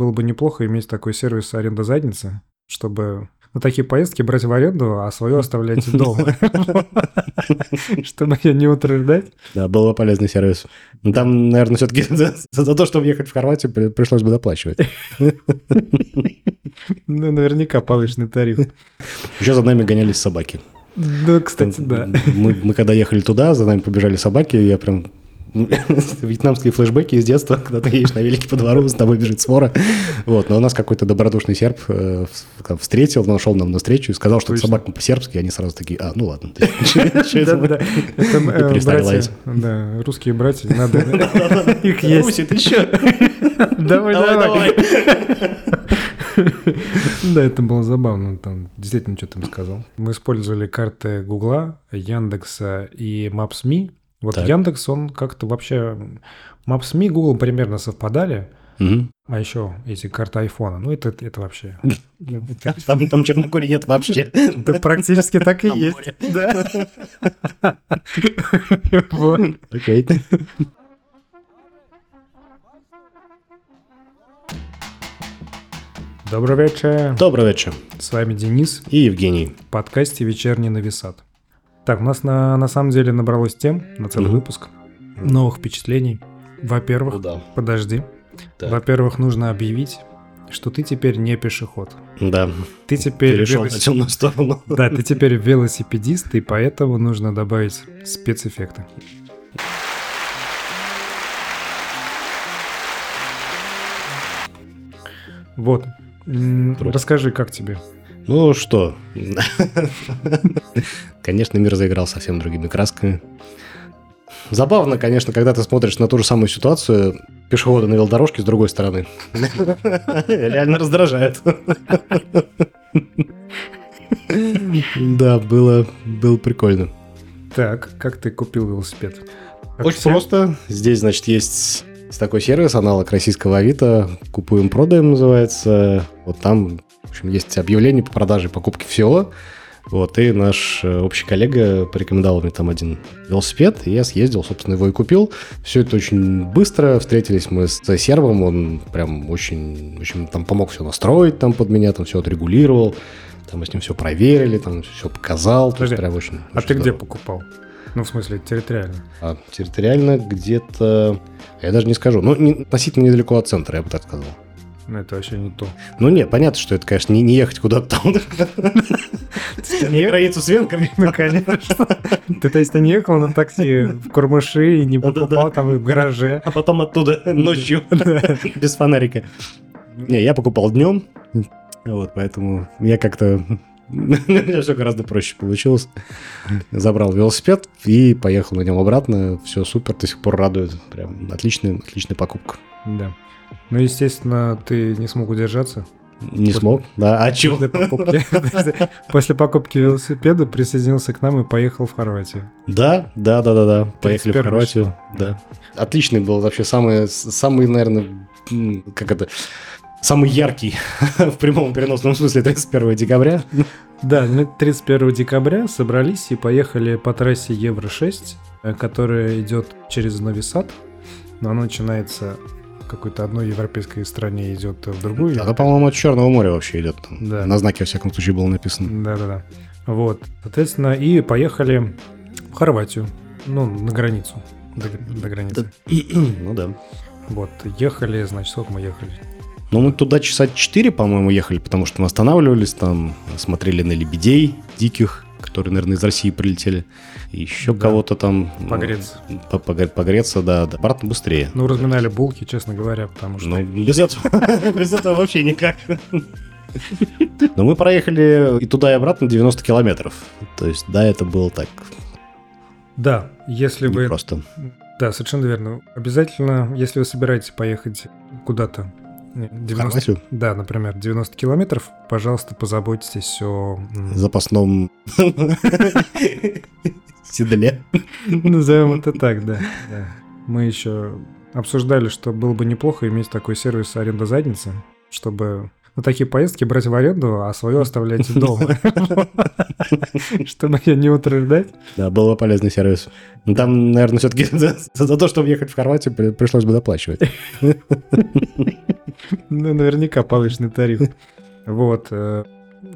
Было бы неплохо иметь такой сервис аренда задницы, чтобы на такие поездки брать в аренду, а свою оставлять дома. Чтобы ее не утверждать. Да, был бы полезный сервис. Но там, наверное, все-таки за то, чтобы ехать в Хорватию, пришлось бы доплачивать. Ну, наверняка повышенный тариф. Еще за нами гонялись собаки. Да, кстати, да. Мы, мы когда ехали туда, за нами побежали собаки, я прям вьетнамские флешбеки из детства, когда ты едешь на велике по двору, с тобой бежит свора. Вот, но у нас какой-то добродушный серб э, встретил, нашел нам навстречу и сказал, что это собака по-сербски, они сразу такие, а, ну ладно. Да, русские братья, надо их есть. Руси, ты что? Давай, давай. Да, это было забавно. Там действительно что-то им сказал. Мы использовали карты Гугла, Яндекса и Maps.me вот так. Яндекс, он как-то вообще... Maps.me, Google примерно совпадали, угу. а еще эти карты айфона, ну это, это вообще... Там, там Черногории нет вообще. Да практически так и есть. Да. Окей. Добрый вечер. Добрый вечер. С вами Денис и Евгений. В подкасте «Вечерний нависат». Так, у нас на, на самом деле набралось тем на целый mm-hmm. выпуск новых впечатлений. Во-первых, ну, да. подожди. Так. Во-первых, нужно объявить, что ты теперь не пешеход. Да. Ты теперь перешел велос... на темную сторону. Да, ты теперь велосипедист, и поэтому нужно добавить спецэффекты. Вот. Круто. Расскажи, как тебе? Ну что, конечно, мир заиграл совсем другими красками. Забавно, конечно, когда ты смотришь на ту же самую ситуацию, пешеходы на велодорожке с другой стороны. Реально раздражает. Да, было, было прикольно. Так, как ты купил велосипед? Очень просто. Здесь, значит, есть такой сервис, аналог российского Авито. Купуем, продаем называется. Вот там в общем, есть объявление по продаже покупки всего. Вот, и наш э, общий коллега порекомендовал мне там один велосипед, и я съездил, собственно, его и купил. Все это очень быстро, встретились мы с сервом, он прям очень, очень там помог все настроить там под меня, там все отрегулировал, там мы с ним все проверили, там все показал. Подожди, прям очень, а очень ты здорово. где покупал? Ну, в смысле, территориально? А, территориально где-то, я даже не скажу, ну, не, относительно недалеко от центра, я бы так сказал. Ну, это вообще не то. Ну, нет, понятно, что это, конечно, не, не ехать куда-то там. Не границу с венками. Ну, конечно. Ты, то есть, ты не ехал на такси в Курмыши и не покупал там в гараже. А потом оттуда ночью без фонарика. Не, я покупал днем, вот, поэтому я как-то все гораздо проще получилось. Забрал велосипед и поехал на нем обратно. Все супер, до сих пор радует. Прям отличная, отличная покупка. Да. Ну, естественно, ты не смог удержаться. Не после, смог? Да, а чего? После покупки, после покупки велосипеда присоединился к нам и поехал в Хорватию. Да, да, да, да, да. Поехали в Хорватию. Да. Отличный был вообще самый, самый, наверное, как это, самый яркий в прямом переносном смысле 31 декабря. Да, мы 31 декабря собрались и поехали по трассе Евро-6, э, которая идет через Новисад, но она начинается какой-то одной европейской стране идет в другую. Это, по-моему, от Черного моря вообще идет. Да. На знаке, во всяком случае, было написано. Да-да-да. Вот, соответственно, и поехали в Хорватию, ну, на границу, до, до границы. ну да. Вот, ехали, значит, сколько мы ехали? Ну, мы туда часа 4, по-моему, ехали, потому что мы останавливались там, смотрели на лебедей диких, которые, наверное, из России прилетели. Еще да. кого-то там... Погреться. По Погреться, да, да. Обратно быстрее. Ну, разминали булки, честно говоря, потому что... Ну, без этого, без этого вообще никак. Но мы проехали и туда, и обратно 90 километров. То есть, да, это было так. Да, если вы... Просто. Да, совершенно верно. Обязательно, если вы собираетесь поехать куда-то 90, да, например, 90 километров, пожалуйста, позаботьтесь о... Запасном седле. Назовем это так, да. Мы еще обсуждали, что было бы неплохо иметь такой сервис аренда задницы, чтобы на такие поездки брать в аренду, а свою оставлять дома. Чтобы ее не утверждать. Да, был бы полезный сервис. Ну, там, наверное, все-таки за то, чтобы ехать в Хорватию, пришлось бы доплачивать. Ну, наверняка повышенный тариф. Вот.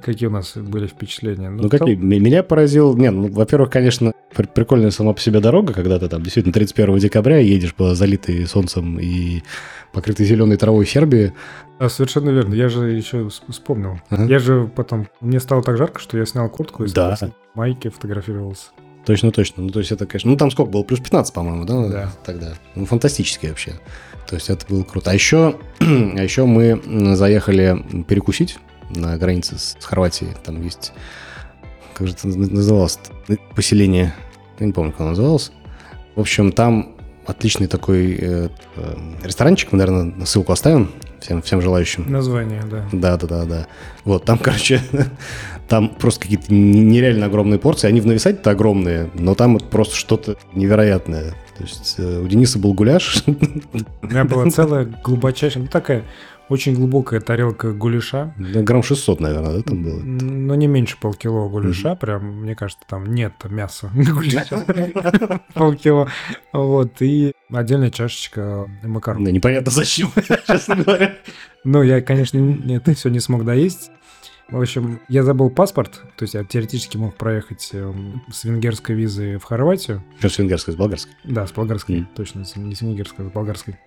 Какие у нас были впечатления? Ну, какие? М- Меня поразил... Не, ну, во-первых, конечно, при- прикольная сама по себе дорога, когда ты там действительно 31 декабря едешь по залитой солнцем и покрытой зеленой травой Сербии. А, совершенно верно. Я же еще вс- вспомнил. Ага. Я же потом... Мне стало так жарко, что я снял куртку и Да. в майке фотографировался. Точно, точно. Ну, то есть это, конечно... Ну, там сколько было? Плюс 15, по-моему, да? Да. Тогда. Ну, фантастически вообще. То есть это было круто. А еще, а еще мы заехали перекусить на границе с, с Хорватией. Там есть... Как же это наз- называлось? Поселение. Я не помню, как оно называлось. В общем, там отличный такой э, э, ресторанчик. Мы, наверное, ссылку оставим всем, всем желающим. Название, да. Да, да, да, да. Вот, там, короче, там просто какие-то нереально огромные порции. Они в нависать-то огромные, но там вот просто что-то невероятное. То есть э, у Дениса был гуляш. У меня была целая глубочайшая, ну такая очень глубокая тарелка гуляша. Грамм 600, наверное, да, там было? Ну, не меньше полкило гуляша, прям, мне кажется, там нет мяса гуляша. Полкило. Вот, и отдельная чашечка макарон. Да, непонятно зачем, честно говоря. Ну, я, конечно, не- это все не смог доесть. В общем, я забыл паспорт, то есть я теоретически мог проехать эм, с венгерской визы в Хорватию. Что с венгерской, с болгарской? Да, с болгарской, Мгм. точно, не с венгерской, а с болгарской.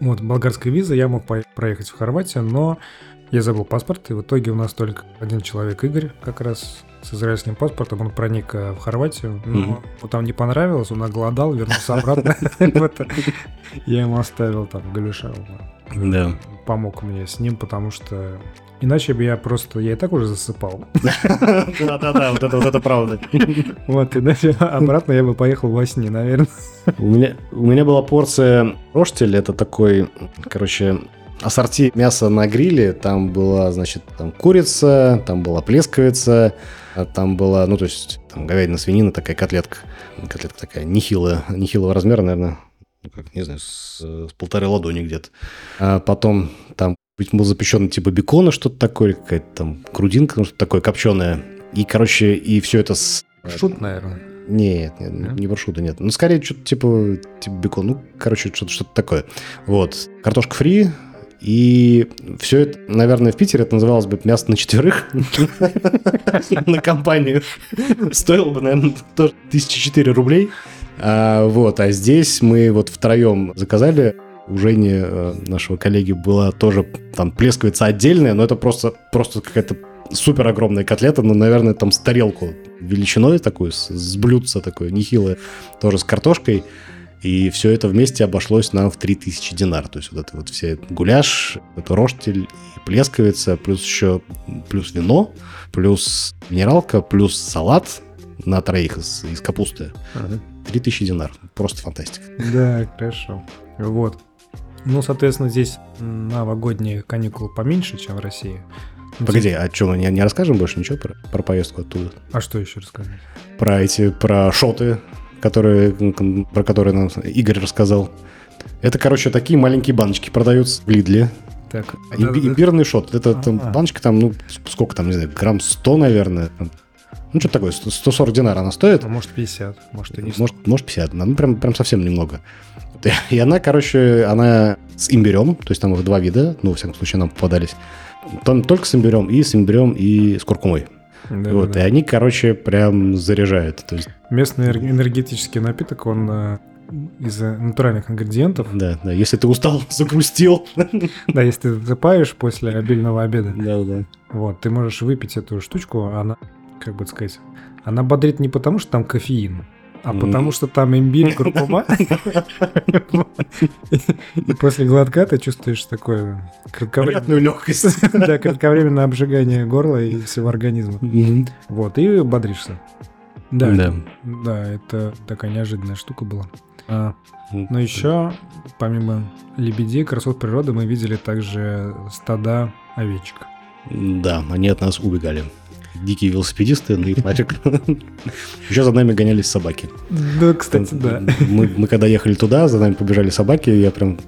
Вот, болгарской визы я мог проехать в Хорватию, но я забыл паспорт, и в итоге у нас только один человек, Игорь, как раз с израильским паспортом, он проник э, в Хорватию, но ему там не понравилось, он оголодал, вернулся обратно. Я ему оставил там галюша, Да. помог мне с ним, потому что иначе бы я просто, я и так уже засыпал. Да-да-да, вот это, вот это правда. Вот, иначе обратно я бы поехал во сне, наверное. У меня, у меня была порция роштель, это такой, короче, ассорти мяса на гриле. Там была, значит, там курица, там была плесковица, а там была, ну, то есть, там говядина, свинина, такая котлетка. Котлетка такая нехилая, нехилого размера, наверное, ну, как, не знаю, с, с полторы ладони где-то. А потом там быть был запеченный типа бекона, что-то такое, какая-то там грудинка, ну, что-то такое копченое. И, короче, и все это с... Шут, наверное. Нет, нет, Нет? не прошута, нет. Ну, скорее, что-то типа, типа бекон. Ну, короче, что-то что такое. Вот. Картошка фри. И все это, наверное, в Питере это называлось бы мясо на четверых на компанию. Стоило бы, наверное, тоже тысячи четыре рублей. А, Вот, а здесь мы вот втроем заказали. У Жени, э, нашего коллеги, была тоже там плесковица отдельная, но это просто, просто какая-то супер огромная котлета, ну, наверное, там с тарелку величиной такую, с, с блюдца такое нехилое, тоже с картошкой. И все это вместе обошлось нам в 3000 динар. То есть вот это вот все гуляш, это роштель и плесковица, плюс еще плюс вино, плюс минералка, плюс салат на троих из, из капусты. 3000 динар. Просто фантастика. Да, хорошо. Вот. Ну, соответственно, здесь новогодние каникулы поменьше, чем в России. Погоди, а что, мы не, не расскажем больше ничего про, про поездку оттуда? А что еще рассказать? Про эти, про шоты, которые, про которые нам Игорь рассказал. Это, короче, такие маленькие баночки продаются в Лидле. Так, Имби- да- имбирный шот. Это там, А. баночка там, ну, сколько там, не знаю, грамм 100, наверное. Ну, что такое, 100 140 динар она стоит. а может 50, может и не Может, может 50, ну, прям, прям совсем немного. И она, короче, она с имбирем, то есть там их два вида, ну, во всяком случае, нам попадались. Там только с имбирем, и с имбирем, и с куркумой. Да, вот, да, и они, короче, прям заряжают. То есть, Местный энер- энергетический напиток, он э, из э, натуральных ингредиентов. да, да, если ты устал, загрустил. Да, если ты засыпаешь после обильного обеда, Да, да. вот, ты можешь выпить эту штучку, она, как бы сказать, она бодрит не потому, что там кофеин, а потому что там имбирь, куркума. И после глотка ты чувствуешь такое Приятную легкость. да, кратковременное обжигание горла и всего организма. Вот, и бодришься. Да, Да. это- да, это такая неожиданная штука была. А, но еще, помимо лебедей, красот природы, мы видели также стада овечек. Да, они от нас убегали. Дикие велосипедисты, ну и нафиг. Еще за нами гонялись собаки. Да, кстати, да. Мы, мы когда ехали туда, за нами побежали собаки, я прям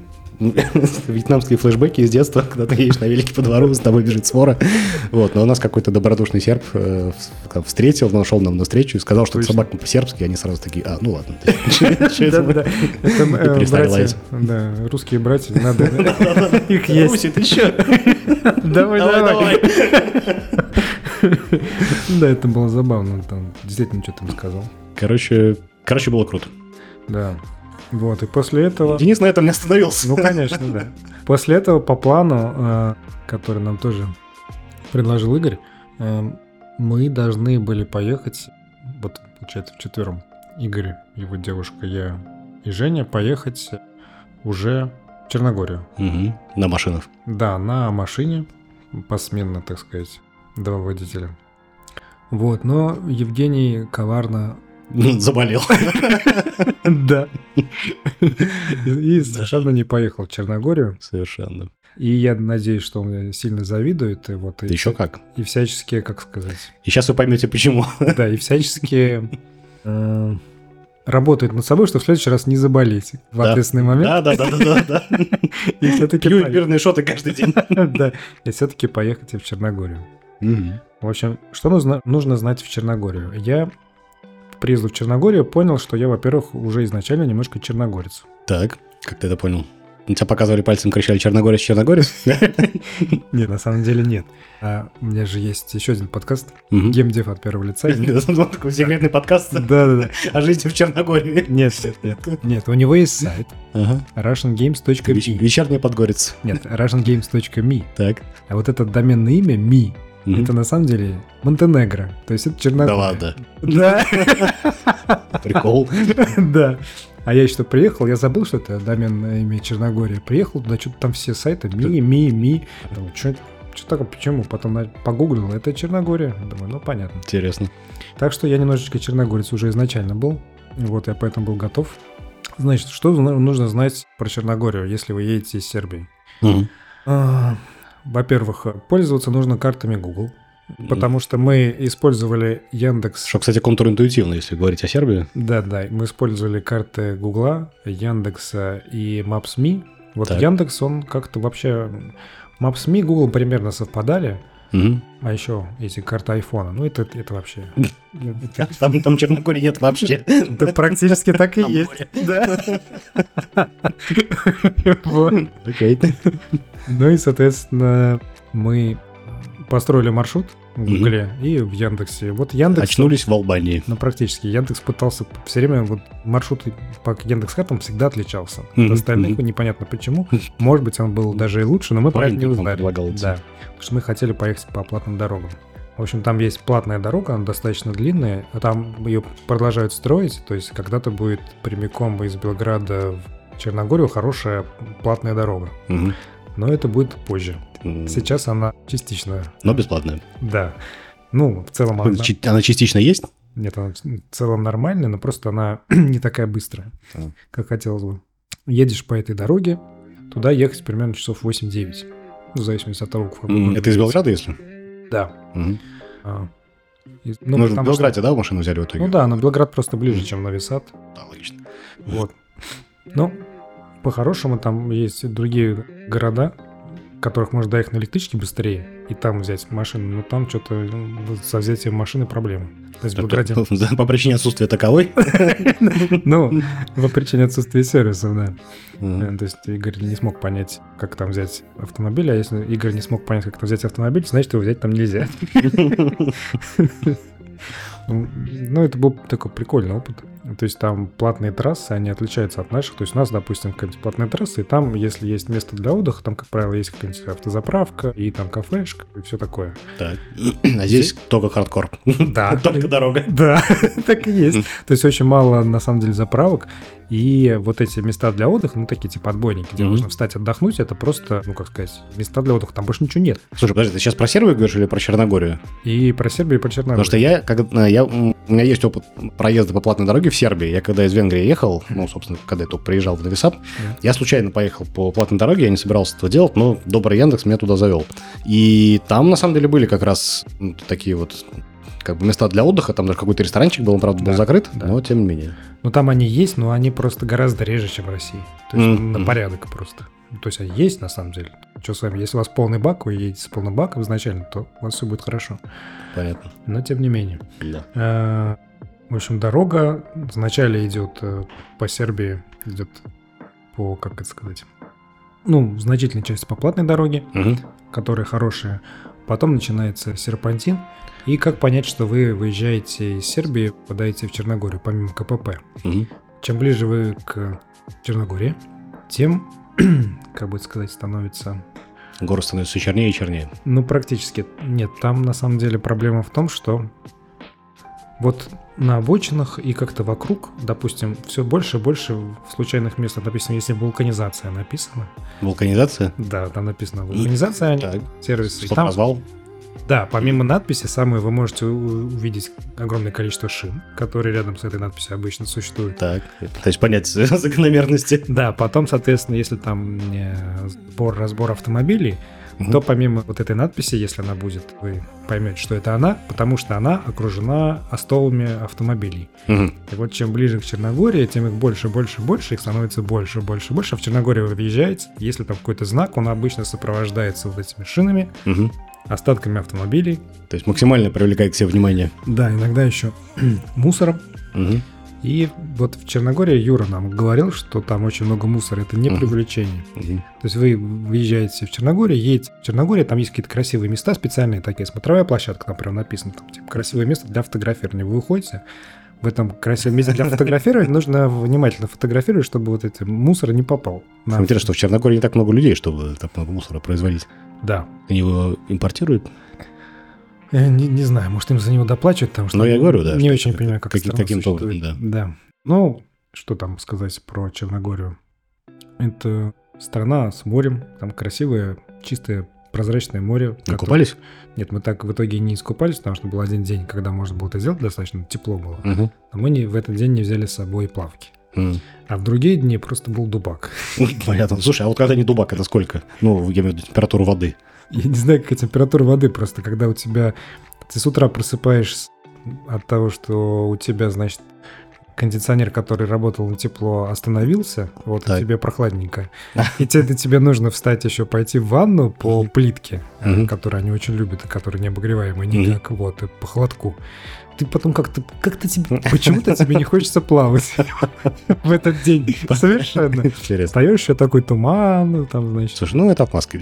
вьетнамские флешбеки из детства, когда ты едешь на велике по двору, с тобой бежит свора. Вот, но у нас какой-то добродушный серб э, встретил, нашел нам на встречу и сказал, что собака по-сербски, они сразу такие, а, ну ладно. Да-да-да. Это братья, да, русские братья, надо их есть. ты что? Давай, давай. Да, это было забавно, там действительно что-то сказал. Короче, короче, было круто. Да. Вот, и после этого... Денис на этом не остановился. Ну, конечно, да. После этого по плану, э, который нам тоже предложил Игорь, э, мы должны были поехать, вот, получается, вчетвером. Игорь, его девушка, я и Женя поехать уже в Черногорию. Угу. На машинах. Да, на машине, посменно, так сказать, два водителя. Вот, но Евгений коварно Заболел. Да. И совершенно не поехал в Черногорию. Совершенно. И я надеюсь, что он сильно завидует. И вот, и Еще как. И всячески, как сказать... И сейчас вы поймете, почему. Да, и всячески э, работает над собой, чтобы в следующий раз не заболеть в ответственный момент. Да, да, да, да, да. И все-таки... Пью имбирные шоты каждый день. Да, и все-таки поехать в Черногорию. В общем, что нужно, нужно знать в Черногорию? Я приезду в Черногорию понял, что я, во-первых, уже изначально немножко черногорец. Так, как ты это понял? На тебя показывали пальцем, кричали «Черногорец, Черногорец»? Нет, на самом деле нет. А у меня же есть еще один подкаст «Гемдев от первого лица». Такой секретный подкаст Да-да-да. о жизни в Черногории. Нет, нет, нет. Нет, у него есть сайт russiangames.me. Вечерний подгорец. Нет, russiangames.me. Так. А вот это доменное имя «me» Это на самом деле Монтенегро. То есть это Черногория. Да ладно. Да. Прикол. Да. А я что приехал, я забыл, что это доменное имя Черногория. Приехал туда, что-то там все сайты ми, ми, ми. Что такое, почему? Потом погуглил, это Черногория. Думаю, ну понятно. Интересно. Так что я немножечко черногорец уже изначально был. Вот я поэтому был готов. Значит, что нужно знать про Черногорию, если вы едете из Сербии? Во-первых, пользоваться нужно картами Google, потому что мы использовали Яндекс. Что, кстати, контринтуитивно, если говорить о Сербии. Да, да, мы использовали карты Гугла, Яндекса и Maps.me. Вот так. Яндекс, он как-то вообще... Maps.me и Google примерно совпадали, Угу. А еще эти карты айфона, ну это, это вообще... Там, там Черногории нет вообще. Да практически так и есть. Да. Ну и, соответственно, мы построили маршрут в Гугле и в Яндексе. Вот Яндекс... Очнулись в Албании. Ну, практически. Яндекс пытался все время... Вот маршрут по Яндекс картам всегда отличался от остальных. Непонятно почему. Может быть, он был даже и лучше, но мы про это не узнали. Да. Потому что мы хотели поехать по платным дорогам. В общем, там есть платная дорога, она достаточно длинная, а там ее продолжают строить, то есть когда-то будет прямиком из Белграда в Черногорию хорошая платная дорога. Угу. Но это будет позже. Сейчас она частично. Но бесплатная. Да. Ну, в целом она... Она частично есть? Нет, она в целом нормальная, но просто она не такая быстрая, а. как хотелось бы. Едешь по этой дороге, туда ехать примерно часов 8-9. В зависимости от того, в каком Это из Белграда, если? Да. Угу. А, и, ну, Мы в Белграде, что... да, машину взяли в итоге? Ну да, но Белград просто ближе, чем Нови Сад. Да, логично. Вот. Ну, по-хорошему там есть другие города, которых можно доехать на электричке быстрее и там взять машину, но там что-то ну, со взятием машины проблемы. То есть Белграде... По причине отсутствия таковой? Ну, по причине отсутствия сервисов, да. Э, то есть Игорь не смог понять, как там взять автомобиль, а если Игорь не смог понять, как там взять автомобиль, значит, его взять там нельзя. Ну, это был такой прикольный опыт. То есть там платные трассы, они отличаются от наших. То есть у нас, допустим, какая-нибудь платная трасса, и там, если есть место для отдыха, там, как правило, есть какая-нибудь автозаправка, и там кафешка, и все такое. Так. А здесь только хардкор. Да. Только дорога. Да, так и есть. То есть очень мало, на самом деле, заправок. И вот эти места для отдыха, ну, такие типа отбойники, где mm-hmm. можно встать отдохнуть, это просто, ну, как сказать, места для отдыха, там больше ничего нет. Слушай, подожди, ты сейчас про Сербию говоришь или про Черногорию? И про Сербию, и про Черногорию. Потому что я, когда, я, у меня есть опыт проезда по платной дороге в Сербии. Я когда из Венгрии ехал, ну, собственно, когда я только приезжал в Новисад, yeah. я случайно поехал по платной дороге, я не собирался этого делать, но добрый Яндекс меня туда завел. И там, на самом деле, были как раз ну, такие вот как бы места для отдыха, там даже какой-то ресторанчик был, он, правда, был закрыт, да. но тем не менее. Ну, там они есть, но они просто гораздо реже, чем в России. То есть mm-hmm. на порядок просто. То есть, а есть на самом деле. Что с вами? Если у вас полный бак, вы едете с полным баком изначально, то у вас все будет хорошо. Понятно. Но тем не менее. Да. Э, В общем, дорога вначале идет э, по Сербии, идет по, как это сказать, ну, значительная часть по платной дороге, Мгм. которые хорошие. Потом начинается серпантин. И как понять, что вы выезжаете из Сербии, попадаете в Черногорию, помимо КПП? Мгм. Чем ближе вы к Черногории, тем, как бы сказать, становится... Город становится все чернее и чернее. Ну, практически нет. Там на самом деле проблема в том, что вот на обочинах и как-то вокруг, допустим, все больше и больше в случайных местах, допустим, если вулканизация написана, Вулканизация? да, там написано вулканизация, Так. сервисы, и Стоп, там развал? Да, помимо надписи, самое вы можете увидеть огромное количество шин, которые рядом с этой надписью обычно существуют. Так. Пытаюсь понять закономерности. Да, потом, соответственно, если там э, сбор, разбор автомобилей, то помимо вот этой надписи, если она будет, вы поймете, что это она, потому что она окружена остовами автомобилей. Мгм. И вот чем ближе к Черногории, тем их больше, больше, больше, их становится больше, больше, больше. А в Черногорию вы въезжаете, если там какой-то знак, он обычно сопровождается вот этими шинами, Мгм. Остатками автомобилей, То есть максимально привлекает к себе внимание. Да, иногда еще мусором. Мгм. И вот в Черногории Юра нам говорил, что там очень много мусора. Это не привлечение. Мгм. То есть вы выезжаете в Черногорию, едете в Черногорию, там есть какие-то красивые места, специальные такие, смотровая площадка, там прям написано, там, типа, красивое место для фотографирования. Вы выходите, в этом красивом месте для фотографирования нужно внимательно фотографировать, чтобы вот этот мусор не попал. на- интересное, что в Черногории не так много людей, чтобы так много мусора производить. Да. Они его импортируют? Я не, не знаю, может, им за него доплачивают, потому что Ну, я говорю, да, не очень это понимаю, как каким- каким-то существует. образом, да. Ну, что там сказать про Черногорию? Это страна с морем, там красивое, чистое, прозрачное море. Вы которое- купались? Нет, мы так в итоге не искупались, потому что был один день, когда можно было это сделать, достаточно тепло было. Мгм. Но мы не, в этот день не взяли с собой плавки. М. А в другие дни просто был дубак. Понятно. Слушай, а вот когда не дубак, это сколько? Ну, я имею в виду температуру воды. Я не знаю, какая температура воды, просто когда у тебя... Ты с утра просыпаешься от того, что у тебя, значит, кондиционер, который работал на тепло, остановился, вот Так. и тебе прохладненько. И тебе, тебе нужно встать еще, пойти в ванну по плитке, Мгм. которую они очень любят, и которая не обогреваемая Мгм. никак, вот, и по холодку. Ты потом как-то, как-то тебе, почему-то тебе не хочется плавать в этот день. Совершенно. Интересно. Встаешь, еще такой туман, там, значит, Слушай, ну это отмазка.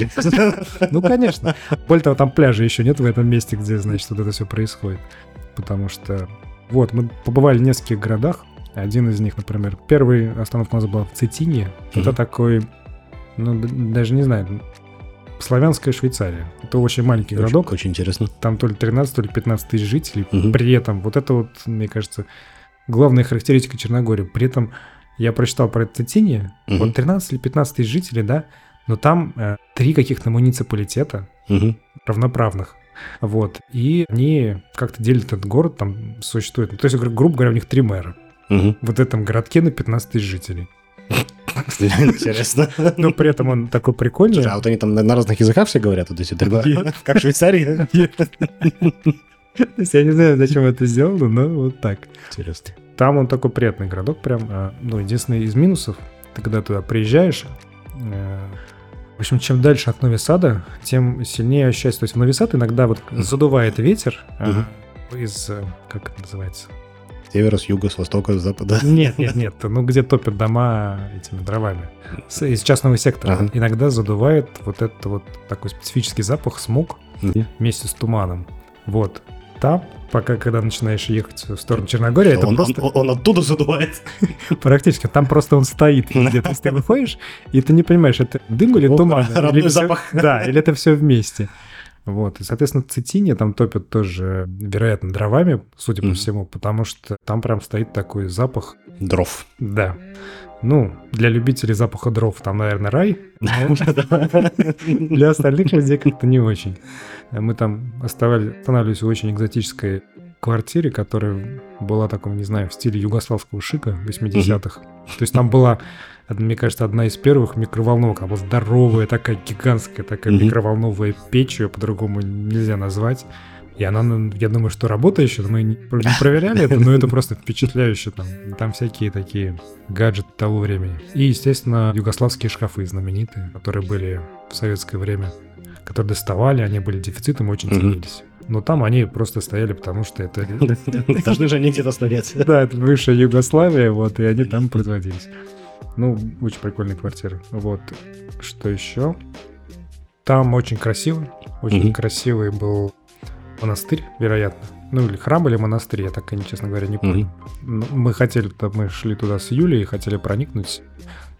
ну, конечно. Более того, там пляжа еще нет в этом месте, где, значит, вот это все происходит. Потому что... Вот, мы побывали в нескольких городах. Один из них, например, первый остановка у нас была в Цитине. Это Мгм. такой, ну, даже не знаю, славянская Швейцария. Это очень маленький городок. Очень, очень интересно. Там то ли 13, то ли 15 тысяч жителей. Мгм. При этом, вот это вот, мне кажется, главная характеристика Черногории. При этом я прочитал про это Цитине. Мгм. Вот 13 или 15 тысяч жителей, да, но там э, три каких-то муниципалитета Мгм. равноправных. Вот. И они как-то делят этот город, там существует. Ну, то есть, гру- грубо говоря, у них три мэра. Мгм. Вот в этом городке на 15 тысяч жителей. Интересно. Но при этом он такой прикольный. Слушай, а вот они там на разных языках все говорят, вот эти Нет. как в Швейцарии? То есть я не знаю, зачем это сделано, но вот так. Интересно. Там он такой приятный городок прям. а, Ну, единственный из минусов, ты когда туда приезжаешь, э, в общем, чем дальше от Нови-Сада, тем сильнее ощущается. То есть в Нови-Сад иногда вот задувает ветер а, из, э, как это называется? Севера, с юга, с востока, с запада. Нет, нет, нет, ну где топят дома этими дровами. С- из частного сектора. Ага. Иногда задувает вот это вот такой специфический запах, смог Мгм. вместе с туманом. Вот. Там, пока когда начинаешь ехать в сторону Черногории, это Он просто... он- он оттуда задувает. Практически. Там просто он стоит везде. То есть ты выходишь, и ты не понимаешь, это дым или туман. родной запах. Да, или это все вместе. Вот. И, соответственно, Цитине там топят тоже, вероятно, дровами, судя по всему, потому что там прям стоит такой запах. Дров. Да. Ну, для любителей запаха дров там, наверное, рай. Для остальных людей как-то не очень. Мы там останавливались в очень экзотической квартире, которая была таком, не знаю, в стиле югославского шика 80-х. То есть там была, мне кажется, одна из первых микроволновок. Она была здоровая, такая гигантская, такая микроволновая печь, ее по-другому нельзя назвать. И она, ну, я думаю, что работающая, мы не проверяли это, но это просто впечатляюще. Там, там всякие такие гаджеты того времени. И, естественно, югославские шкафы знаменитые, которые были в советское время, которые доставали, они были дефицитом, очень ценились. Но там они просто стояли, потому что это... Должны же они где-то стоять. Да, это бывшая Югославия, вот, и они там производились. Ну, очень прикольные квартиры. Вот. Что еще? Там очень красиво. Очень красивый был монастырь, вероятно. Ну, или храм, или монастырь, я так, честно говоря, не помню. Mm-hmm. Мы хотели, мы шли туда с Юлей и хотели проникнуть,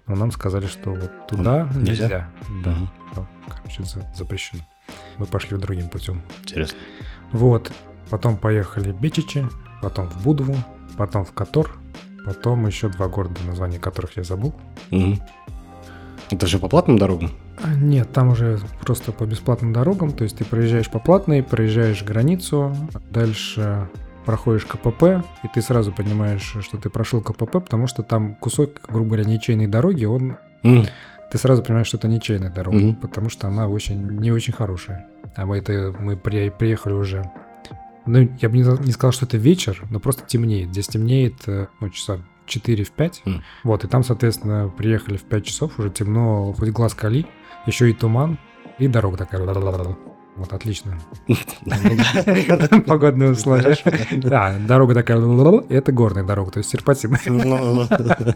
но нам сказали, что вот туда mm-hmm. нельзя. нельзя. Да. Mm-hmm. Короче, запрещено. Мы пошли другим путем. Интересно. Вот. Потом поехали в Бичичи, потом в Будву, потом в Катор, потом еще два города, названия которых я забыл. Mm-hmm. Это же по платным дорогам? Нет, там уже просто по бесплатным дорогам, то есть ты проезжаешь по платной, проезжаешь границу, дальше проходишь КПП, и ты сразу понимаешь, что ты прошел КПП, потому что там кусок, грубо говоря, ничейной дороги, он... Mm. Ты сразу понимаешь, что это ничейная дорога, mm-hmm. потому что она очень не очень хорошая. А мы это мы при, приехали уже. Ну, я бы не, не сказал, что это вечер, но просто темнеет. Здесь темнеет э, ну, часа 4 в 5. Mm. Вот, и там, соответственно, приехали в 5 часов, уже темно, хоть глаз кали еще и туман, и дорога такая. Вот, отлично. Погодные условия. Да, дорога такая, это горная дорога, то есть серпатин.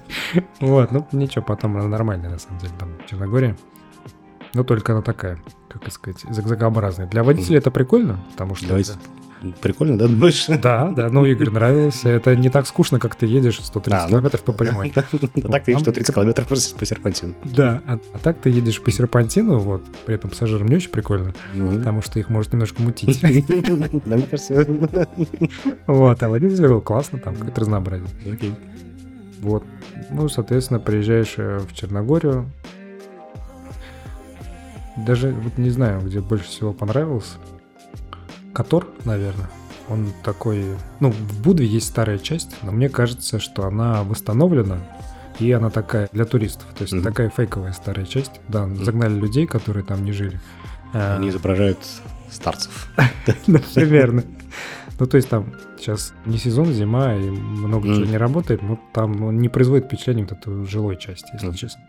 Вот, ну ничего, потом она нормальная, на самом деле, там, в Черногории. Но только она такая, как сказать, зигзагообразная. Для водителя это прикольно, потому что... Прикольно, да, думаешь? Да, да, ну, Игорь нравился. Это не так скучно, как ты едешь 130 а, ну, километров по прямой. А так ты едешь 130 километров по серпантину. Да, а, а так ты едешь по серпантину, вот, при этом пассажирам не очень прикольно, потому что их может немножко мутить. Да, мне кажется. Вот, а водитель был классно, там какое-то разнообразие. Окей. Вот. Ну, соответственно, приезжаешь э, в Черногорию. Даже вот не знаю, где больше всего понравился. Котор, наверное. Он такой... Ну, в Будве есть старая часть, но мне кажется, что она восстановлена, и она такая для туристов. То есть mm-hmm. такая фейковая старая часть. Да, mm-hmm. загнали людей, которые там не жили. А, Они изображают старцев. Примерно. Ну, то есть там сейчас не сезон, зима, и много чего не работает, но там не производит впечатление вот этой жилой части, если честно.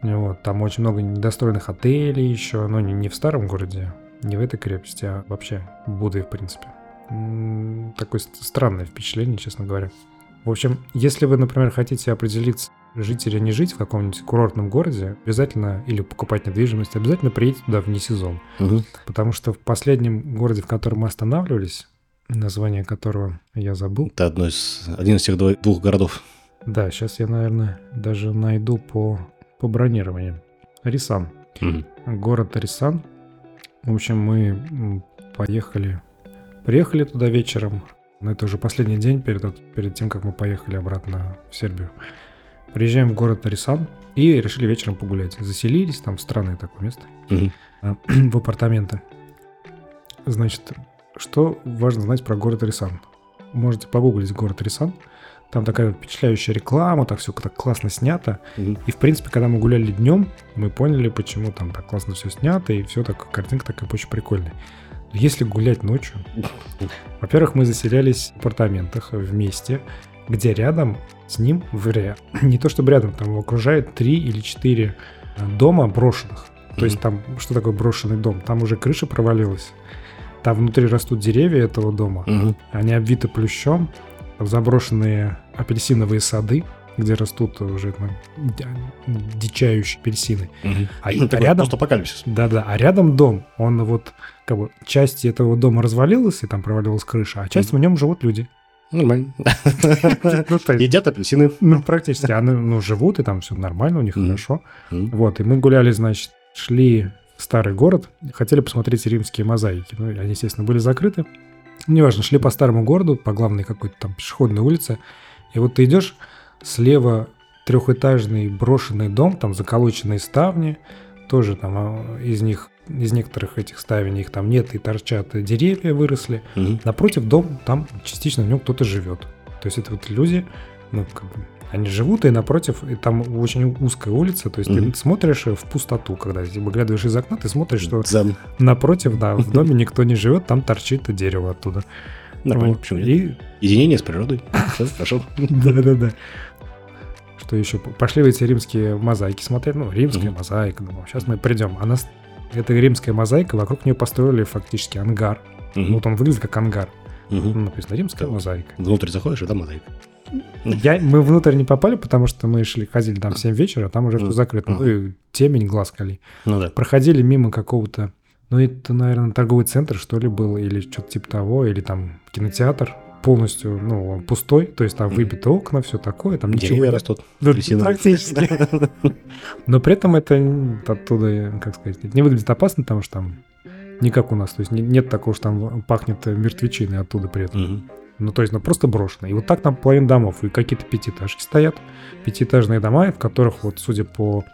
Вот, там очень много недостроенных отелей еще, но не, не в старом городе, не в этой крепости, а вообще в Будве, в принципе. Такое странное впечатление, честно говоря. В общем, если вы, например, хотите определиться, жить или не жить в каком-нибудь курортном городе, обязательно, или покупать недвижимость, обязательно приедьте туда вне сезон. Угу. Потому что в последнем городе, в котором мы останавливались, название которого я забыл. Это одно из, один из тех двух городов. Да, сейчас я, наверное, даже найду по, по бронированию. Рисан. Угу. Город Рисан. В общем, мы поехали. Приехали туда вечером. Но это уже последний день перед, перед тем, как мы поехали обратно в Сербию. Приезжаем в город Арисан и решили вечером погулять. Заселились, там странное такое место, угу. в апартаменты. Значит, что важно знать про город Арисан? Можете погуглить город Арисан. Там такая впечатляющая реклама, так все так классно снято. Mm-hmm. И, в принципе, когда мы гуляли днем, мы поняли, почему там так классно все снято, и все так, картинка такая очень прикольная. Но если гулять ночью, во-первых, мы заселялись в апартаментах вместе, где рядом с ним, в не то чтобы рядом, там его окружает три или четыре э, дома брошенных. То mm-hmm. есть там, что такое брошенный дом? Там уже крыша провалилась. Там внутри растут деревья этого дома. Mm-hmm. Они обвиты плющом в заброшенные апельсиновые сады, где растут уже ну, дичающие апельсины. Угу. А, а рядом... апокалипсис. Да-да, а рядом дом, он вот, как бы, часть этого дома развалилась, и там провалилась крыша, а часть угу. в нем живут люди. Нормально. Ну, Едят апельсины. Ну, практически. Они ну, живут, и там все нормально, у них хорошо. Вот, и мы гуляли, значит, шли в старый город, хотели посмотреть римские мозаики. Ну, они, естественно, были закрыты. Неважно, шли по старому городу, по главной какой-то там пешеходной улице, и вот ты идешь, слева трехэтажный брошенный дом, там заколоченные ставни, тоже там а, из них, из некоторых этих ставней их там нет и торчат деревья выросли. Угу. Напротив дом, там частично в нем кто-то живет. То есть это вот люди ну, как бы, они живут, и напротив, и там очень узкая улица, то есть mm-hmm. ты смотришь в пустоту, когда выглядываешь из окна, ты смотришь, что Зам. напротив, да, в доме никто не живет, там торчит дерево оттуда. Нормально, почему нет? И... Единение с природой. Хорошо. Да-да-да. Что еще? Пошли в эти римские мозаики смотреть. Ну, римская мозаика. Сейчас мы придем. Она, это римская мозаика, вокруг нее построили фактически ангар. Вот он выглядит как ангар. Написано римская мозаика. Внутрь заходишь, и там мозаика. Я, мы внутрь не попали, потому что мы шли, ходили там в 7 вечера, там уже все закрыто. Ну и темень, глаз кали. Ну да. Проходили мимо какого-то, ну это, наверное, торговый центр, что ли, был, или что-то типа того, или там кинотеатр полностью, ну, пустой, то есть там выбиты окна, все такое, там ничего. Деревья растут. Ну, практически. Но при этом это оттуда, как сказать, не выглядит опасно, потому что там не как у нас, то есть нет такого, что там пахнет мертвечиной оттуда при этом. Ну, то есть, ну, просто брошено. И вот так там половина домов. И какие-то пятиэтажки стоят. Пятиэтажные дома, в которых, вот, судя по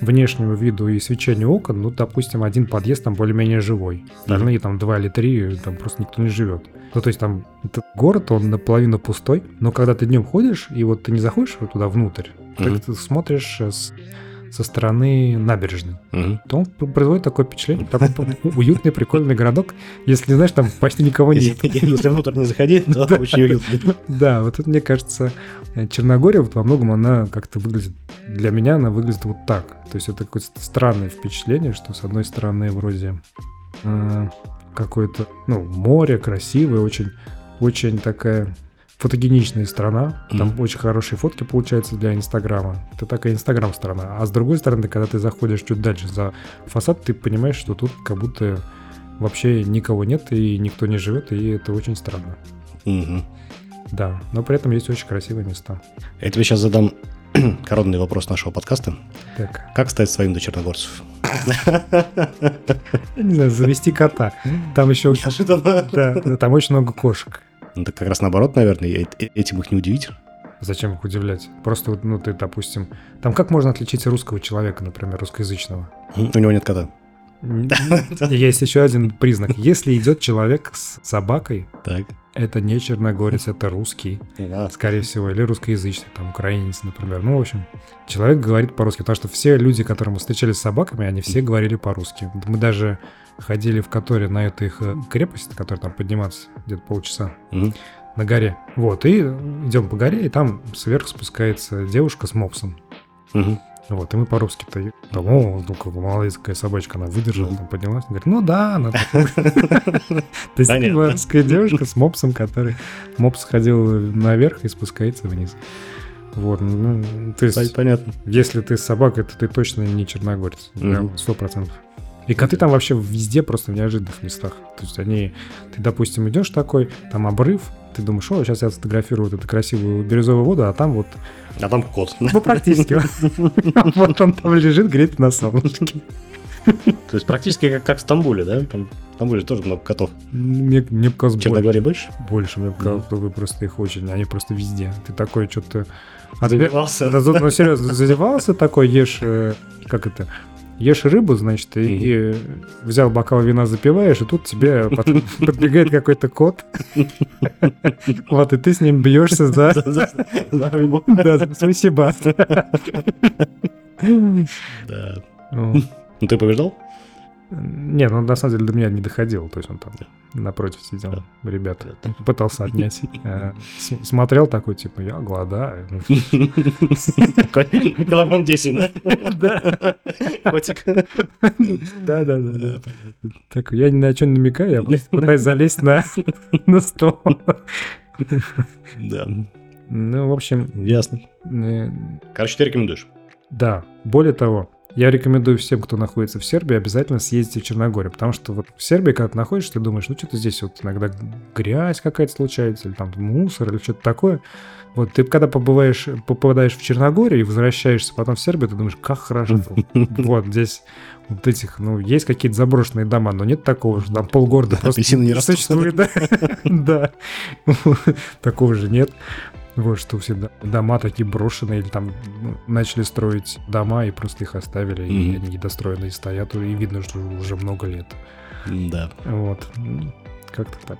внешнему виду и свечению окон, ну, допустим, один подъезд там более-менее живой. Остальные там два или три, там просто никто не живет. Ну, то есть там этот город, он наполовину пустой, но когда ты днем ходишь, и вот ты не заходишь вот туда внутрь, mm-hmm. ты смотришь с со стороны набережной, угу. то он производит такое впечатление, там уютный, прикольный городок. Если не знаешь, там почти никого нет. Если внутрь не заходить, то очень уютно. Да, вот это, мне кажется, Черногория вот во многом она как-то выглядит, для меня она выглядит вот так. То есть это какое-то странное впечатление, что с одной стороны вроде э, какое-то, ну, море красивое, очень, очень такая фотогеничная страна, там mm. очень хорошие фотки получаются для Инстаграма. Это такая Инстаграм страна. А с другой стороны, когда ты заходишь чуть дальше за фасад, ты понимаешь, что тут как будто вообще никого нет и никто не живет, и это очень странно. Mm-hmm. Да, но при этом есть очень красивые места. Я тебе сейчас задам коронный вопрос нашего подкаста. Так. Как стать своим до черногорцев? Не знаю, завести кота. Там еще... Да, там очень много кошек. Ну, так как раз наоборот, наверное, этим их не удивить. Зачем их удивлять? Просто, ну, ты, допустим... Там как можно отличить русского человека, например, русскоязычного? У него нет кота. Есть еще один признак. Если идет человек с собакой, так. Это не черногорец, это русский, скорее всего, или русскоязычный, там, украинец, например. Ну, в общем, человек говорит по-русски, потому что все люди, которые мы встречались с собаками, они все говорили по-русски. Мы даже ходили в которой на эту их э, крепость, которая там подниматься где-то полчаса на горе. Вот, и идем по горе, и там сверху спускается девушка с мопсом. Вот, и мы по-русски-то, там, о, ну, как какая собачка, она выдержала, там поднялась, говорит, ну да, она То есть русская девушка с мопсом, который, мопс ходил наверх и спускается вниз. Вот, ну, то есть, понятно. Если ты собака, то ты точно не черногорец, сто процентов. И коты там вообще везде, просто в неожиданных местах. То есть они, ты, допустим, идешь такой, там обрыв, ты думаешь, о, сейчас я сфотографирую вот эту красивую бирюзовую воду, а там вот... А там кот. Ну, практически. Вот он там лежит, греет на солнышке. То есть практически как, как в Стамбуле, да? Там, в Стамбуле тоже много котов. Мне, мне показалось Черногории больше? Больше, мне показалось, вы просто их очень, они просто везде. Ты такой что-то... Задевался. Ну, серьезно, задевался такой, ешь, э, как это, ешь рыбу, значит, и, и взял бокал вина, запиваешь, и тут тебе подбегает какой-то кот. Вот, и ты с ним бьешься за... За рыбу. Да, спасибо. Да. Ну, ты побеждал? Не, ну на самом деле до меня не доходило, то есть он там напротив сидел, ребята, пытался отнять. Э, смотрел такой, типа, я голодаю. Килограмм 10, да? Котик. Да, да, да. Так, я ни на чем намекаю, я просто пытаюсь залезть на стол. Да. Ну, в общем... Ясно. Э, Короче, ты рекомендуешь? Да. Более того, я рекомендую всем, кто находится в Сербии, обязательно съездить в Черногорию, потому что вот в Сербии, когда ты находишься, ты думаешь, ну что-то здесь вот иногда грязь какая-то случается, или там мусор, или что-то такое. Вот ты когда побываешь, попадаешь в Черногорию и возвращаешься потом в Сербию, ты думаешь, как хорошо. Вот здесь вот этих, ну, есть какие-то заброшенные дома, но нет такого же, там полгорода просто не существует. Да, такого же нет. Вот что все дома такие брошенные, или там ну, начали строить дома и просто их оставили, mm-hmm. и они недостроенные стоят, и видно, что уже много лет. Да. Вот. Как-то так.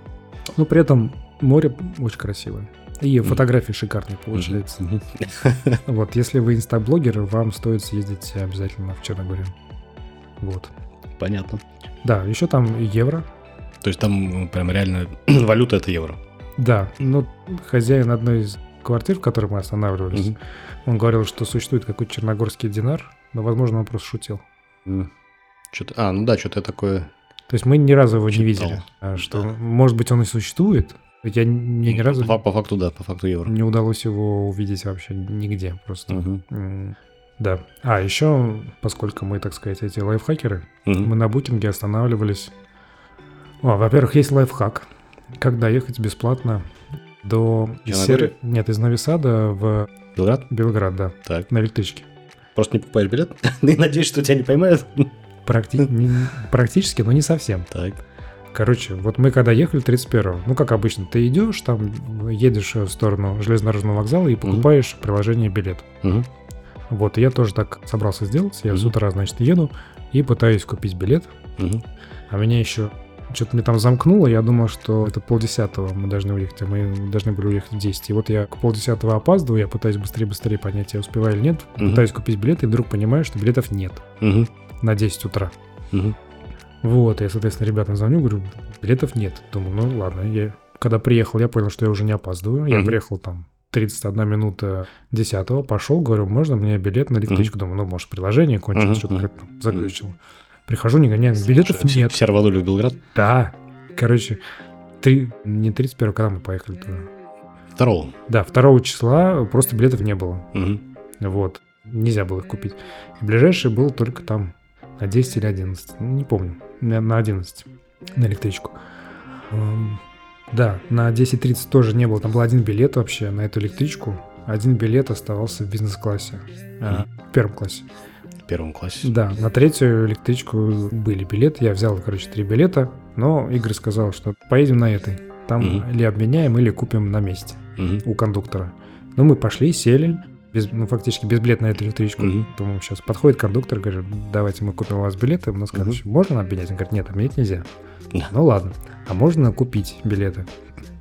Но при этом море очень красивое. И фотографии шикарные получаются. Мгм. Вот, если вы инстаблогер, вам стоит съездить обязательно в Черногорию. Вот. Понятно. Да, еще там евро. То есть там прям реально валюта это евро. Да, ну, хозяин одной из квартир, в которой мы останавливались, Мгм. он говорил, что существует какой-то черногорский динар, но, возможно, он просто шутил. Что-то, а, ну да, что-то такое. То есть мы ни разу его не Читал. видели. А Что, Да. может быть, он и существует. Я мне ни разу По, по факту, да, по факту евро. не удалось его увидеть вообще нигде просто. М, Да. А, еще, поскольку мы, так сказать, эти лайфхакеры, Мгм. мы на букинге останавливались. О, во-первых, есть лайфхак. Как доехать бесплатно до... Сер- Нет, из Новисада в Белград? Белград, да, Так. на электричке. Просто не покупаешь билет? И надеюсь, что тебя не поймают? Практи- Практически, но не совсем. Так. Короче, вот мы когда ехали 31-го, ну, как обычно, ты идешь, там, едешь в сторону железнодорожного вокзала и покупаешь в приложение билет. Мгм. Вот, и я тоже так собрался сделать. Я с Мгм. утра, значит, еду и пытаюсь купить билет. Мгм. А меня еще что-то мне там замкнуло. Я думал, что это полдесятого мы должны уехать, а мы должны были уехать в 10. И вот я к полдесятого опаздываю, я пытаюсь быстрее-быстрее понять, я успеваю или нет. Мгм. Пытаюсь купить билет, и вдруг понимаю, что билетов нет Мгм. на 10 утра. Мгм. Вот, я, соответственно, ребятам звоню, говорю, билетов нет. Думаю, ну ладно. Я... Когда приехал, я понял, что я уже не опаздываю. Я Мгм. приехал там 31 минута 10 пошел, говорю, можно мне билет на электричку? Думаю, ну, может, приложение кончилось, Мгм, что-то как-то там заглючило. Прихожу, не гоняю, билетов Все- нет. Все рванули в Белград? Да. Короче, три... не 31 когда мы поехали туда. Второго. Да, 2 числа просто билетов не было. Мгм. Вот. Нельзя было их купить. И ближайший был только там на 10 или 11. Ну, не помню. На на 11. На электричку. Да, на 10.30 тоже не было. Там был один билет вообще на эту электричку. Один билет оставался в бизнес-классе. а, В первом классе. Первом классе. Да, на третью электричку были билеты. Я взял, короче, три билета. Но Игорь сказал, что поедем на этой. Там Мгм. или обменяем, или купим на месте Мгм. у кондуктора. Ну, мы пошли, сели, без, ну, фактически без билета на эту электричку. Мгм. Думаю, сейчас подходит кондуктор, говорит, давайте мы купим у вас билеты. У нас, Мгм. короче, можно обменять? Он говорит, нет, обменять нельзя. Да. Ну, ладно. А можно купить билеты?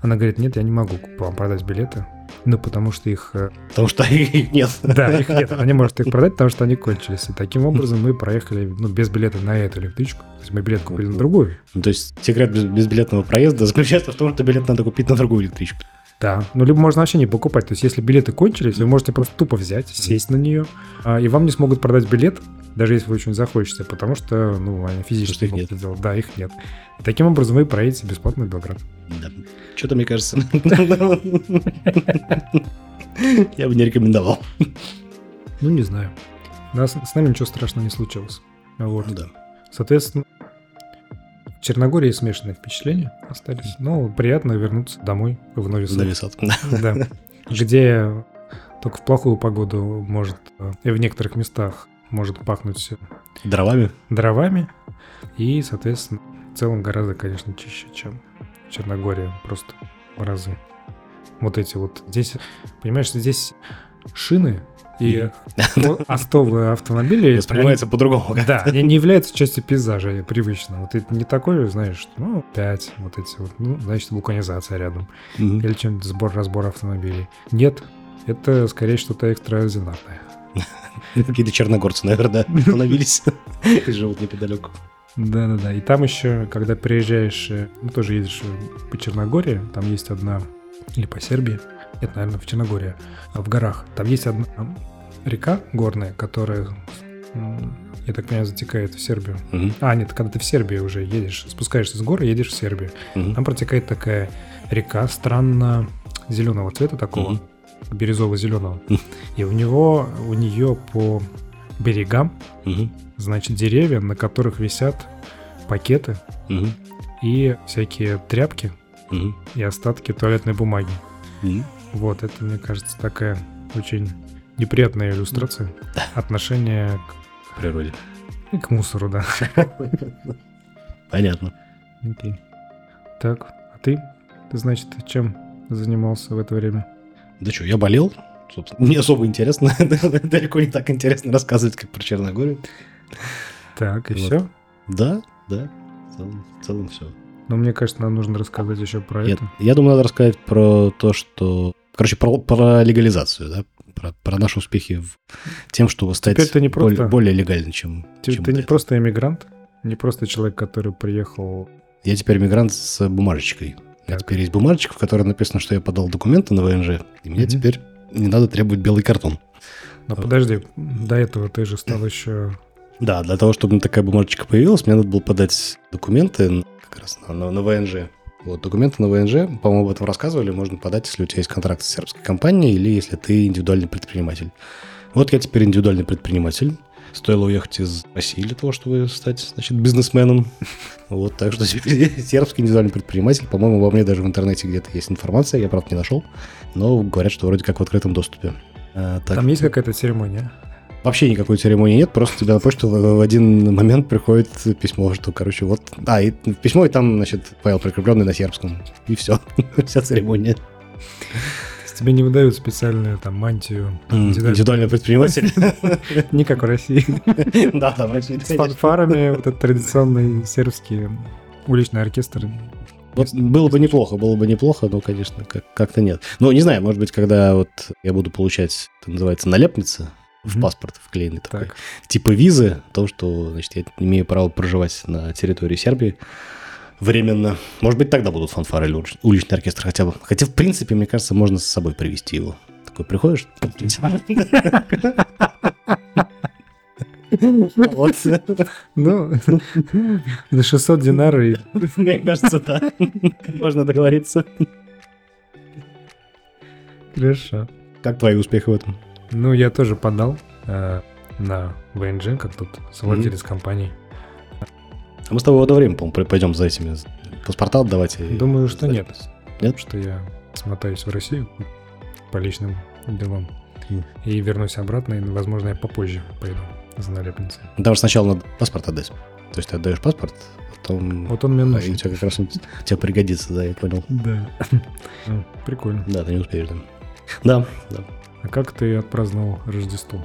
Она говорит, нет, я не могу вам продать билеты. Ну, потому что их... э, Потому что их нет. Да, их нет. Она не может их продать, потому что они кончились. И таким образом мы проехали ну, без билета на эту электричку. То есть мы билет купили на другую. Ну, то есть секрет без- безбилетного проезда заключается в том, что билет надо купить на другую электричку. Да. Ну, либо можно вообще не покупать. То есть, если билеты кончились, вы можете просто тупо взять, сесть на нее, а, и вам не смогут продать билет, даже если вы очень захочется, потому что, ну, они физически их нет. это сделать. Да, их нет. И таким образом вы проедете бесплатно в Белград. Да. Что-то мне кажется. Я бы не рекомендовал. Ну, не знаю. Нас, с нами ничего страшного не случилось. Вот. Да. Соответственно, Черногории смешанные впечатления остались. Но приятно вернуться домой в Нови Сад. Да. Где только в плохую погоду может э, и в некоторых местах может пахнуть Дровами. дровами. И, соответственно, в целом гораздо, конечно, чище, чем в Черногории. Просто в разы. Вот эти вот. Здесь, понимаешь, здесь шины и остовые автомобили. Воспринимается по-другому. Да, они не являются частью пейзажа привычно. Вот это не такое, знаешь, ну, 5, вот эти вот, ну, значит, вулканизация рядом. Или чем-нибудь сбор-разбор автомобилей. Нет, это скорее что-то экстраординарное. Какие-то черногорцы, наверное, да, остановились и живут неподалеку. Да-да-да. И там еще, когда приезжаешь, э, ну, тоже едешь э, по Черногории, там есть одна, или по Сербии, нет, наверное, в Черногории, а в горах, там есть одна река горная, которая, я так понимаю, затекает в Сербию. Мгм. А, нет, когда ты в Сербии уже едешь, спускаешься с горы, едешь в Сербию. Мгм. Там протекает такая река странно зеленого цвета такого, Мгм. бирюзово-зеленого. Мгм. И у него, у нее по берегам, Мгм. значит, деревья, на которых висят пакеты Мгм. и всякие тряпки Мгм. и остатки туалетной бумаги. Мгм. Вот, это, мне кажется, такая очень неприятная иллюстрация отношения В природе. к, к мусору, да. Понятно. Окей. Так, а ты? Ты, значит, чем занимался в это время? Да что, я болел. Собственно, не особо интересно. Далеко не так интересно рассказывать, как про Черногорию. Так, и Вот. все? Да, да. В целом, в целом все. Но мне кажется, нам нужно рассказать еще про Нет, это. я думаю, надо рассказать про то, что короче, про, про легализацию, да, про, про наши успехи в тем, чтобы стать Теперь ты не просто... более, более легальным, чем... Ты, чем ты не это. просто иммигрант, не просто человек, который приехал... Я теперь мигрант с бумажечкой. У меня Так. теперь есть бумажечка, в которой написано, что я подал документы на ВНЖ, и мне Мгм. теперь не надо требовать белый картон. Но подожди, до этого ты же стал еще... Да, для того, чтобы такая бумажечка появилась, мне надо было подать документы как раз на, на- на ВНЖ. Вот, документы на ВНЖ, по-моему, об этом рассказывали, можно подать, если у тебя есть контракт с сербской компанией или если ты индивидуальный предприниматель. Вот я теперь индивидуальный предприниматель. Стоило уехать из России для того, чтобы стать, значит, бизнесменом. Вот, так что сербский индивидуальный предприниматель. По-моему, обо мне даже в интернете где-то есть информация, я, правда, не нашел. Но говорят, что вроде как в открытом доступе. А, так Там есть какая-то церемония? Вообще никакой церемонии нет, просто тебе на почту в, в один момент приходит письмо, что, короче, вот... А, и письмо, и там, значит, файл прикрепленный на сербском. И все. Вся церемония. Тебе не выдают специальную там мантию? Индивидуальный предприниматель. Не как в России. Да, там С фанфарами, вот этот традиционный сербский уличный оркестр. Вот было бы неплохо, было бы неплохо, но, конечно, как- как-то нет. Ну, не знаю, может быть, когда вот я буду получать, это называется, налепница в паспорт вклеенный такой, Так, типа визы, то, что, значит, я имею право проживать на территории Сербии временно. Может быть, тогда будут фанфары или улич- уличный оркестр хотя бы. Хотя, в принципе, мне кажется, можно с собой привезти его. Такой приходишь... Вот. ну, за 600 динар и... Мне кажется, да. Можно договориться. Хорошо. Как твои успехи в этом? Ну, я тоже подал э, на ВНЖ, как тут совладелец компании. А мы с тобой в одно время, по-моему, пойдем за этими паспорта отдавать. и- Думаю, что нет. Нет? Что я смотаюсь в Россию по личным делам Мгм. и вернусь обратно, и, возможно, я попозже пойду за налепницей. Там же сначала надо паспорт отдать. То есть ты отдаешь паспорт, потом... Вот он мне и у нужен. тебя как раз тебе пригодится, да, я понял. Да. Ну, Прикольно. Да, ты не успеешь, да. Да, да. А как ты отпраздновал Рождество?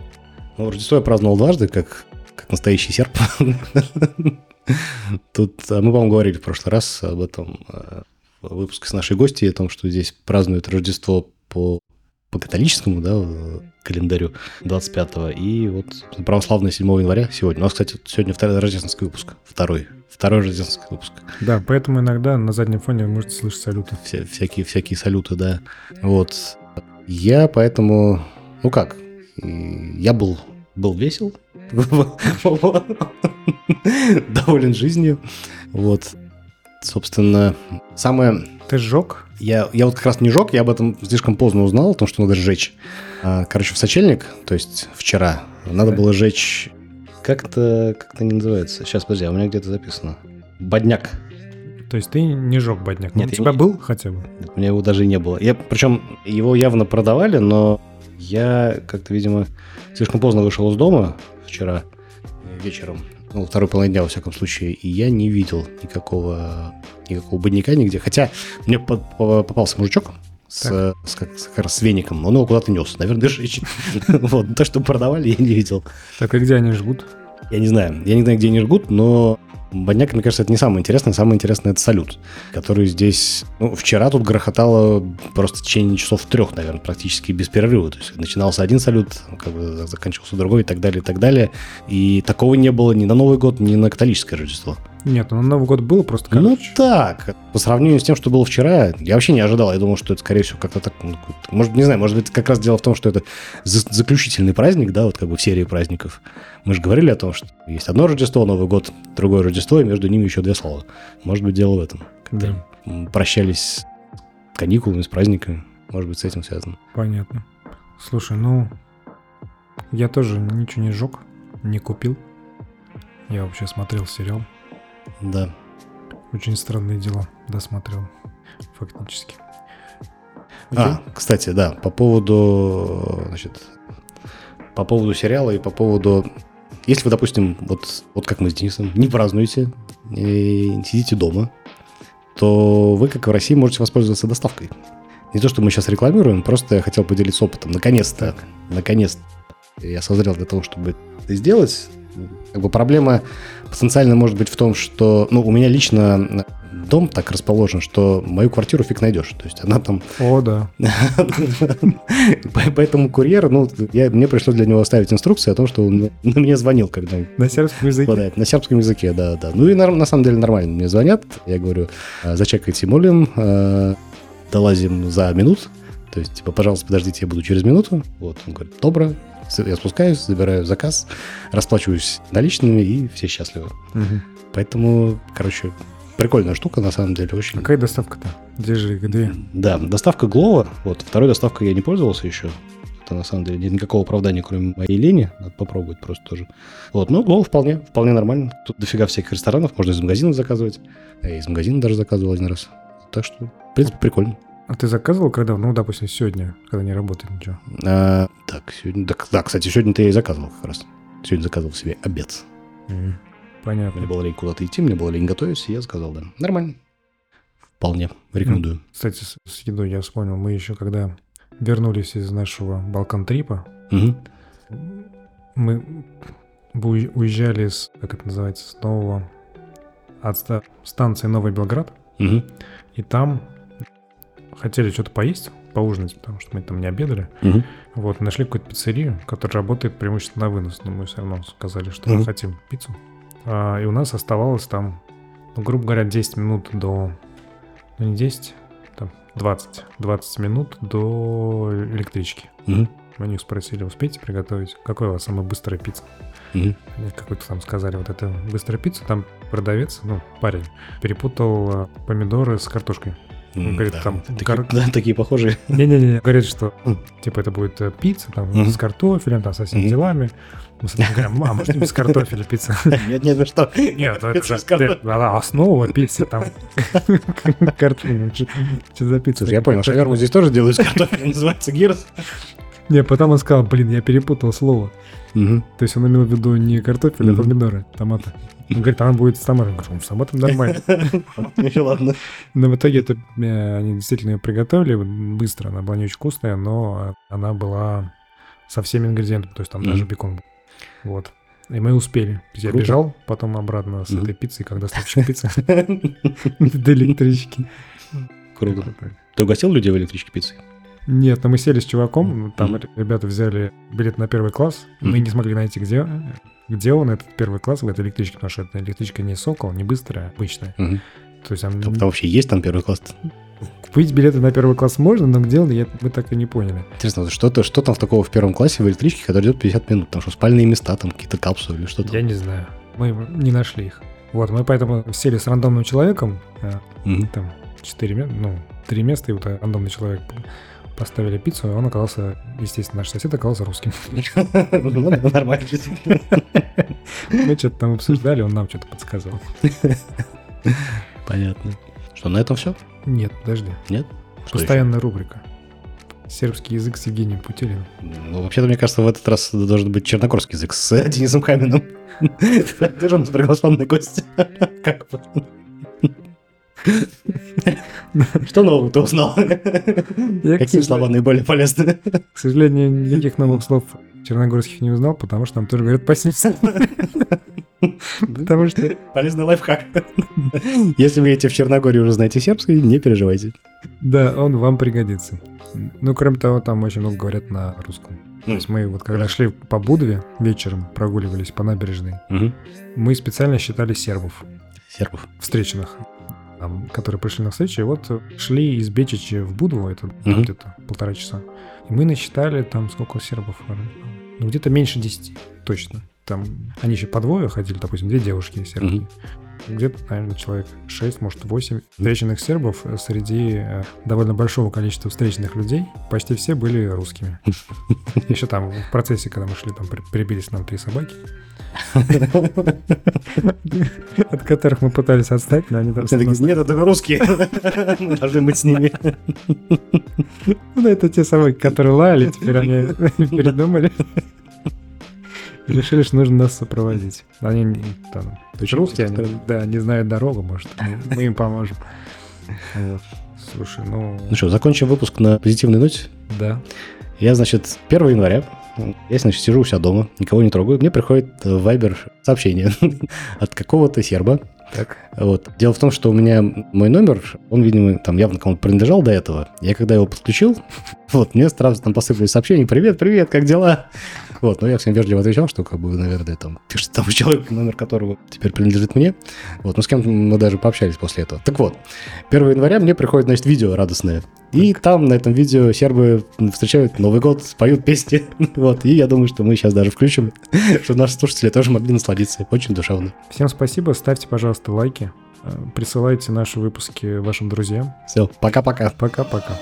Ну, Рождество я праздновал дважды, как, как настоящий серб. Тут а мы, по-моему, говорили в прошлый раз об этом э, в выпуске с нашей гостьей, о том, что здесь празднуют Рождество по, по католическому да, э, календарю 25-го, и вот православное 7 января сегодня. У нас, кстати, сегодня второй рождественский выпуск, второй, второй рождественский выпуск. Да, поэтому иногда на заднем фоне можете слышать салюты. Вся- всякие, всякие салюты, да. Вот. Я поэтому, ну как, я был, был весел, доволен жизнью. Вот. Собственно, самое... Ты сжег? Я, я вот как раз не жег, я об этом слишком поздно узнал, о том, что надо сжечь. А, Короче, в сочельник, то есть вчера, надо было жечь... Как-то, как-то не называется. Сейчас, подожди, а у меня где-то записано. Бодняк. То есть ты не жег бодняк? Нет, у тебя не- был хотя бы? У меня его даже не было. Я, причем его явно продавали, но я как-то, видимо, слишком поздно вышел из дома вчера вечером, ну, второй половине дня, во всяком случае, и я не видел никакого, никакого бодника нигде. Хотя мне по- по- попался мужичок с, с, как, с, как раз с веником, он его куда-то нес, наверное, жечь. Вот, то, что продавали, я не видел. Так и где они жгут? Я не знаю. Я не знаю, где они жгут, но Бодняк, мне кажется, это не самое интересное. Самое интересное это салют, который здесь... Ну, вчера тут грохотало просто в течение часов трех, наверное, практически без перерыва. То есть начинался один салют, как бы заканчивался другой и так далее, и так далее. И такого не было ни на Новый год, ни на католическое Рождество. Нет, ну Новый год было просто Ну короче. так, по сравнению с тем, что было вчера, я вообще не ожидал. Я думал, что это, скорее всего, как-то так... ну, Может, не знаю, может быть, как раз дело в том, что это за- заключительный праздник, да, вот как бы в серии праздников. Мы же говорили о том, что есть одно Рождество, Новый год, другое Рождество, и между ними еще две слова. Может быть, дело в этом. Да, М, Прощались с каникулами, с праздниками. Может быть, с этим связано. понятно. Слушай, ну, я тоже ничего не сжег, не купил. Я вообще смотрел сериал. Да. Очень странные дела досмотрел, фактически. А, кстати, да, по поводу, значит, по поводу сериала и по поводу... Если вы, допустим, вот, вот как мы с Денисом, не празднуете, и сидите дома, то вы, как в России, можете воспользоваться доставкой. Не то, что мы сейчас рекламируем, просто я хотел поделиться опытом. Наконец-то, наконец-то я созрел для того, чтобы это сделать. Как бы проблема, потенциально может быть в том, что, ну, у меня лично дом так расположен, что мою квартиру фиг найдешь. То есть она там... О, да. Поэтому курьер, ну, я, мне пришлось для него оставить инструкцию о том, что он мне звонил, когда... На сербском языке? На сербском языке, да, да. Ну и на самом деле нормально мне звонят. Я говорю, «А, зачекайте молим, а, долазим за минут. То есть, типа, пожалуйста, подождите, я буду через минуту. Вот, он говорит, добро, я спускаюсь, забираю заказ, расплачиваюсь наличными, и все счастливы. Угу. Поэтому, короче, прикольная штука, на самом деле, очень. Какая доставка-то? Где же, где? Да, доставка Глова. Вот, второй доставкой я не пользовался еще. Это, на самом деле, нет никакого оправдания, кроме моей лени. Надо попробовать просто тоже. Вот, ну, Глова вполне, вполне нормально. Тут дофига всяких ресторанов, можно из магазина заказывать. Я из магазина даже заказывал один раз. Так что, в принципе, прикольно. А ты заказывал когда? Ну, допустим, сегодня, когда не работает ничего. А, так, сегодня... Так, да, кстати, сегодня-то я и заказывал как раз. Сегодня заказывал себе обед. Mm, понятно. Мне было лень куда-то идти, мне было лень готовить, и я сказал, да. Нормально. Вполне. Рекомендую. Mm. Кстати, с, с едой я вспомнил. Мы еще когда вернулись из нашего Балкан-трипа, mm-hmm. мы уезжали с, как это называется, с нового... От станции Новый Белград. Mm-hmm. И там хотели что-то поесть, поужинать, потому что мы там не обедали. Угу. Вот, нашли какую-то пиццерию, которая работает преимущественно на вынос, но мы все равно сказали, что угу. мы хотим пиццу. А, и у нас оставалось там, ну, грубо говоря, 10 минут до... Ну, не 10, там 20. 20 минут до электрички. Угу. Мы у них спросили, успеете приготовить? Какая у вас самая быстрая пицца? Угу. Какой-то там сказали, вот это быстрая пицца, там продавец, ну, парень, перепутал а, помидоры с картошкой. Он говорит, да, там... Такие, да, такие похожие. Не-не-не, говорит, что, типа, это будет э, пицца, там, mm-hmm. с картофелем, там, со всеми делами. Мы с говорим, а, может, без картофеля пицца? Нет, нет, вы что? Нет, это же основа пиццы, там, картофель. Что за пицца? Я понял, шаверму здесь тоже делают с картофелем, называется гирос. Не, потом он сказал, блин, я перепутал слово. Угу. То есть он имел в виду не картофель, угу. а помидоры, томаты. Он говорит, она будет с томатом. Я говорю, с томатом нормально. Еще ладно. Но в итоге это э, они действительно ее приготовили быстро. Она была не очень вкусная, но она была со всеми ингредиентами. То есть там даже бекон был. Вот. И мы успели. Я Круто. бежал потом обратно с этой пиццей, когда доставщик пиццы до электрички. Круто. Ты угостил людей в электричке пиццей? Нет, но мы сели с чуваком, там mm-hmm. ребята взяли билет на первый класс, mm-hmm. мы не смогли найти, где, где он, этот первый класс в этой электричке, потому что эта электричка не «Сокол», не быстрая, а обычная. Mm-hmm. То есть там... Там, там вообще есть там первый класс? Купить билеты на первый класс можно, но где он, я, мы так и не поняли. Интересно, что-то, что там в такого в первом классе в электричке, который идет 50 минут? Там что, спальные места, там какие-то капсулы или что-то? Я не знаю. Мы не нашли их. Вот, мы поэтому сели с рандомным человеком, mm-hmm. там, 4, ну, три места, и вот рандомный человек поставили пиццу, он оказался, естественно, наш сосед оказался русским. Ну, нормально. Мы что-то там обсуждали, он нам что-то подсказывал. Понятно. Что, на этом все? Нет, подожди. Нет? Постоянная рубрика. Сербский язык с Евгением Путилиным. Ну, вообще-то, мне кажется, в этот раз должен быть черногорский язык с Денисом Каминым. Ты же у нас приглашенный гость. Как. Что нового ты узнал? Какие слова наиболее полезны? К сожалению, никаких новых слов черногорских не узнал, потому что там тоже говорят по-сельски. Потому что... Полезный лайфхак. Если вы едете в Черногорию уже знаете сербский, не переживайте. Да, он вам пригодится. Ну, кроме того, там очень много говорят на русском. То есть мы вот когда шли по Будве вечером, прогуливались по набережной, мы специально считали сербов. Сербов. Встреченных там, которые пришли на встречу, и вот шли из Бечичи в Будву, это mm-hmm. где-то полтора часа. И мы насчитали там сколько сербов, ну где-то меньше десяти, точно. Там они еще по двое ходили, допустим, две девушки сербки. Mm-hmm. Где-то, наверное, человек 6, может, 8 встреченных сербов среди э, довольно большого количества встреченных людей. Почти все были русскими. Еще там в процессе, когда мы шли, там прибились нам три собаки. От которых мы пытались отстать, но они там... Нет, это русские. Должны быть с ними. Ну, это те самые, которые лаяли, теперь они передумали. Решили, что нужно нас сопроводить. Они там, русские, они, да, не знают дорогу, может, мы им поможем. Слушай, ну... Ну что, закончим выпуск на позитивной ноте? Да. Я, значит, 1 января Я, значит, сижу у себя дома, никого не трогаю, мне приходит в Viber сообщение от какого-то серба, так. Вот. Дело в том, что у меня мой номер, он, видимо, там явно кому-то принадлежал до этого. Я когда его подключил, вот, мне сразу там посыпались сообщения, привет, привет, как дела? Вот, но я всем вежливо отвечал, что, как бы, наверное, там пишет там человек, номер которого теперь принадлежит мне. Вот, но с кем мы даже пообщались после этого. Так вот, 1 января мне приходит, значит, видео радостное. И там на этом видео сербы встречают Новый год, поют песни. вот, и я думаю, что мы сейчас даже включим, чтобы наши слушатели тоже могли насладиться. Очень душевно. Всем спасибо, ставьте, пожалуйста, лайки, э, присылайте наши выпуски вашим друзьям. Все, пока-пока. Пока-пока.